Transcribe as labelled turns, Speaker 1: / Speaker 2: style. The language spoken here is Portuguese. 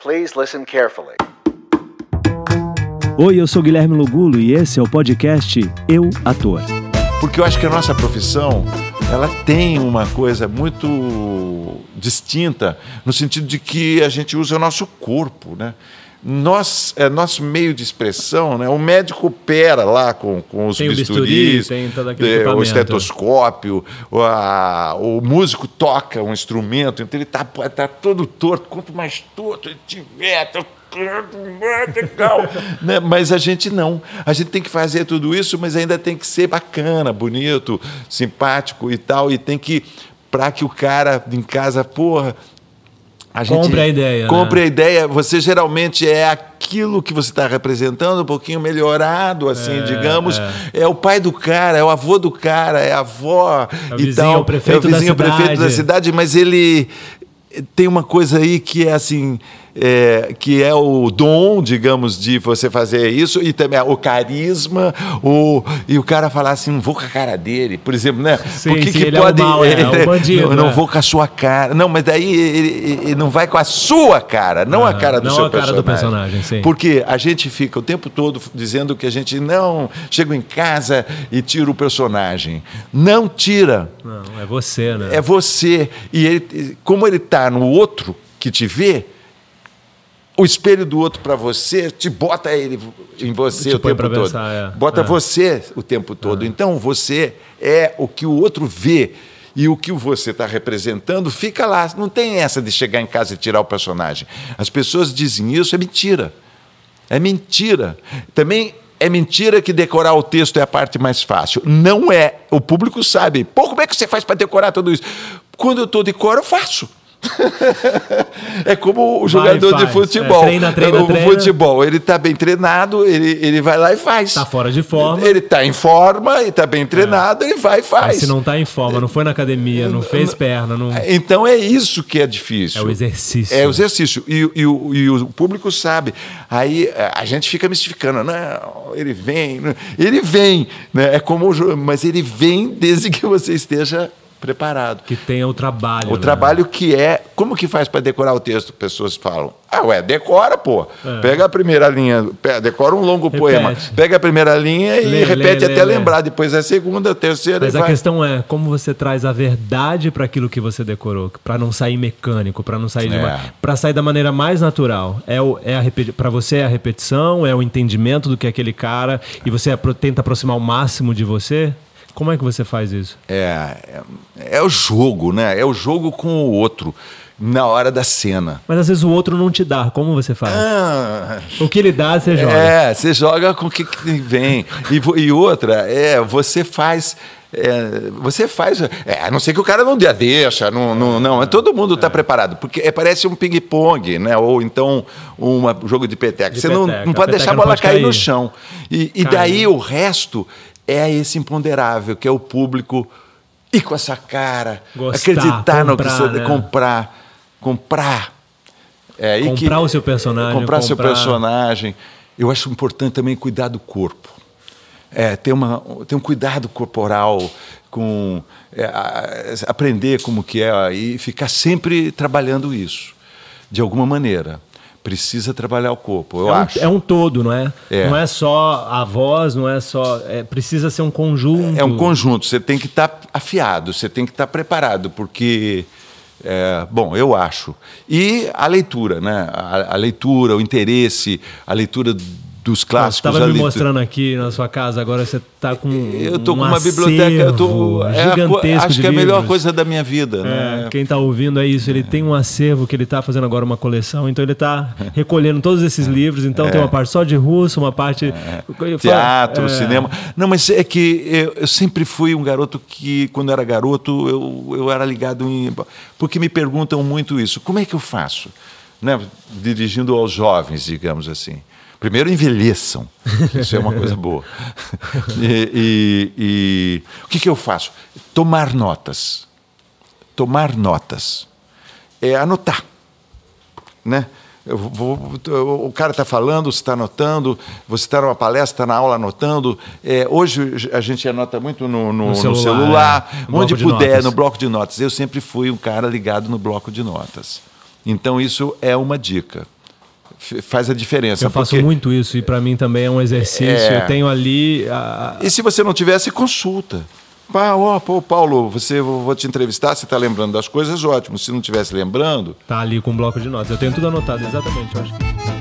Speaker 1: Please listen carefully.
Speaker 2: Oi, eu sou Guilherme Lugulo e esse é o podcast Eu Ator.
Speaker 3: Porque eu acho que a nossa profissão ela tem uma coisa muito distinta no sentido de que a gente usa o nosso corpo, né? Nós, é nosso meio de expressão, né? O médico opera lá com, com os
Speaker 4: Tem o
Speaker 3: bisturis,
Speaker 4: bisturi, tem
Speaker 3: é, o estetoscópio, o, a- o músico toca um instrumento, então ele está tá todo torto. Quanto mais torto ele tiver, tá-. Né? Mas a gente não. A gente tem que fazer tudo isso, mas ainda tem que ser bacana, bonito, simpático e tal. E tem que, para que o cara em casa, porra. A
Speaker 4: Compre a ideia, né?
Speaker 3: Compre a ideia. Você geralmente é aquilo que você está representando, um pouquinho melhorado, assim,
Speaker 4: É,
Speaker 3: digamos.
Speaker 4: é.
Speaker 3: É. o pai do cara, é o avô do cara, é a avó
Speaker 4: É o
Speaker 3: e
Speaker 4: vizinho,
Speaker 3: tal.
Speaker 4: o prefeito
Speaker 3: é o vizinho,
Speaker 4: da
Speaker 3: prefeito da
Speaker 4: cidade,
Speaker 3: mas ele tem uma coisa aí que é assim. É, que é o dom, digamos, de você fazer isso, e também o carisma, o, e o cara falar assim, não vou com a cara dele, por exemplo, né?
Speaker 4: Sim,
Speaker 3: Por que
Speaker 4: sim,
Speaker 3: que
Speaker 4: é
Speaker 3: pode.
Speaker 4: mal, é, é o bandido,
Speaker 3: não, não
Speaker 4: é.
Speaker 3: vou com a sua cara. Não, mas daí ele, ele não vai com a sua cara, não a cara do
Speaker 4: não
Speaker 3: seu
Speaker 4: a cara
Speaker 3: personagem.
Speaker 4: do personagem, sim.
Speaker 3: Porque a gente fica o tempo todo dizendo que a gente não chego em casa e tiro o personagem. Não tira.
Speaker 4: Não, é você, né?
Speaker 3: É você. E ele, como ele está no outro que te vê, o espelho do outro para você te bota ele em você
Speaker 4: Te
Speaker 3: o tempo todo.
Speaker 4: pensar, é.
Speaker 3: Bota
Speaker 4: É.
Speaker 3: você o tempo todo. Então você é o que o outro vê. E o que você está representando fica lá. Não tem essa de chegar em casa e tirar o personagem. As pessoas dizem isso, é mentira. É mentira. Também é mentira que decorar o texto é a parte mais fácil. Não é. O público sabe. Pô, como é que você faz para decorar tudo isso? Quando eu estou de cor, eu faço. É como o
Speaker 4: Vai,
Speaker 3: jogador de
Speaker 4: faz.
Speaker 3: futebol.
Speaker 4: É, treina, treina,
Speaker 3: o
Speaker 4: treina.
Speaker 3: futebol, ele está bem treinado, ele, ele vai lá e faz.
Speaker 4: Tá fora de forma.
Speaker 3: Ele está em forma e está bem treinado, ele vai e faz.
Speaker 4: Mas se não tá em forma, não foi na academia, não fez perna, não...
Speaker 3: Então é isso que é difícil.
Speaker 4: É o exercício.
Speaker 3: É o exercício. E, e o- e o público sabe. Aí a gente fica mistificando. Não, ele vem. Ele vem. Né? É como mas ele vem desde que você esteja preparado.
Speaker 4: Que tenha o trabalho.
Speaker 3: O
Speaker 4: né?
Speaker 3: trabalho que é. Como que faz para decorar o texto? Pessoas falam. Ah, ué, decora, pô.
Speaker 4: É.
Speaker 3: Pega a primeira linha, decora um longo
Speaker 4: Repete.
Speaker 3: poema. Pega a primeira linha e
Speaker 4: Lê,
Speaker 3: repete
Speaker 4: lê,
Speaker 3: até
Speaker 4: lê,
Speaker 3: lembrar. Depois a segunda, a terceira
Speaker 4: Mas a
Speaker 3: vai.
Speaker 4: questão é como você traz a verdade para aquilo que você decorou, para não sair mecânico, para não sair de uma,
Speaker 3: É.
Speaker 4: para sair da maneira mais natural. É o é a para você é a repetição, é o entendimento do que é aquele cara e você apro- tenta aproximar o máximo de você. Como é que você faz isso?
Speaker 3: É, é, é o jogo, né? É o jogo com o outro na hora da cena.
Speaker 4: Mas às vezes o outro não te dá. Como você faz?
Speaker 3: Ah,
Speaker 4: O que ele dá, você joga.
Speaker 3: é, você joga com o que, vem. E, e outra, é, você faz. é, você faz. É, a não ser que o cara não dê a deixa, não, não, não. Todo mundo está preparado, porque é, parece um ping-pong, né? Ou então um jogo de peteca.
Speaker 4: De
Speaker 3: você não,
Speaker 4: peteca.
Speaker 3: não
Speaker 4: A
Speaker 3: pode deixar a
Speaker 4: não
Speaker 3: bola
Speaker 4: pode
Speaker 3: cair no
Speaker 4: cair.
Speaker 3: chão. E, e daí
Speaker 4: né?
Speaker 3: o resto é esse imponderável, que é o público ir com essa cara,
Speaker 4: Gostar,
Speaker 3: acreditar no que
Speaker 4: comprar,
Speaker 3: você
Speaker 4: né?
Speaker 3: comprar, comprar. É, aí que-
Speaker 4: Comprar o seu personagem,
Speaker 3: Comprar seu
Speaker 4: comprar-
Speaker 3: personagem. Eu acho importante também cuidar do corpo. É, ter, uma, ter um cuidado corporal, com é, a- aprender como que é e ficar sempre trabalhando isso, de alguma maneira. Precisa trabalhar o corpo, eu
Speaker 4: é, um,
Speaker 3: acho.
Speaker 4: é um todo, não é?
Speaker 3: É.
Speaker 4: Não é só a voz, não é só. é, precisa ser um conjunto.
Speaker 3: É um conjunto, você tem que estar afiado, você tem que estar preparado, porque. é, bom, eu acho. E a leitura, né? A, a leitura, o interesse, a leitura dos
Speaker 4: Você
Speaker 3: clássicos.
Speaker 4: estava
Speaker 3: a
Speaker 4: me mostrando aqui na sua casa, agora você está com.
Speaker 3: Eu tô
Speaker 4: um
Speaker 3: com uma biblioteca, eu tô,
Speaker 4: acervo
Speaker 3: é a
Speaker 4: gigantesco
Speaker 3: acho que é a melhor coisa da minha vida,
Speaker 4: É,
Speaker 3: né?
Speaker 4: quem está ouvindo é isso, ele tem um acervo que ele está fazendo agora uma coleção, então ele está recolhendo todos esses livros, então tem uma parte só de russo, uma parte falo-
Speaker 3: Teatro,
Speaker 4: é,
Speaker 3: cinema. Não, mas é que eu, eu sempre fui um garoto que, quando era garoto, eu, eu era ligado em. Porque me perguntam muito isso. Como é que eu faço? Né? Dirigindo aos jovens, digamos assim. Primeiro envelheçam. Isso é uma coisa boa. E, e- e o que, que eu faço? Tomar notas. Tomar notas. É anotar. Né? Vou- o cara está falando, você está anotando, você está numa palestra, está na aula anotando. É, hoje a gente anota muito no, no- no
Speaker 4: celular,
Speaker 3: celular,
Speaker 4: é. No
Speaker 3: onde puder,
Speaker 4: notas.
Speaker 3: no bloco de notas. Eu sempre fui um cara ligado no bloco de notas. Então isso é uma dica. Faz a diferença.
Speaker 4: Eu faço
Speaker 3: porque-
Speaker 4: muito isso e pra mim também é um exercício.
Speaker 3: É.
Speaker 4: Eu tenho ali. a-
Speaker 3: E se você não tivesse, consulta. Pá, ó, pô, Paulo, você vou te entrevistar, você está lembrando das coisas, ótimo. Se não tivesse lembrando,
Speaker 4: Tá ali com um bloco de notas. Eu tenho tudo anotado, exatamente, eu acho.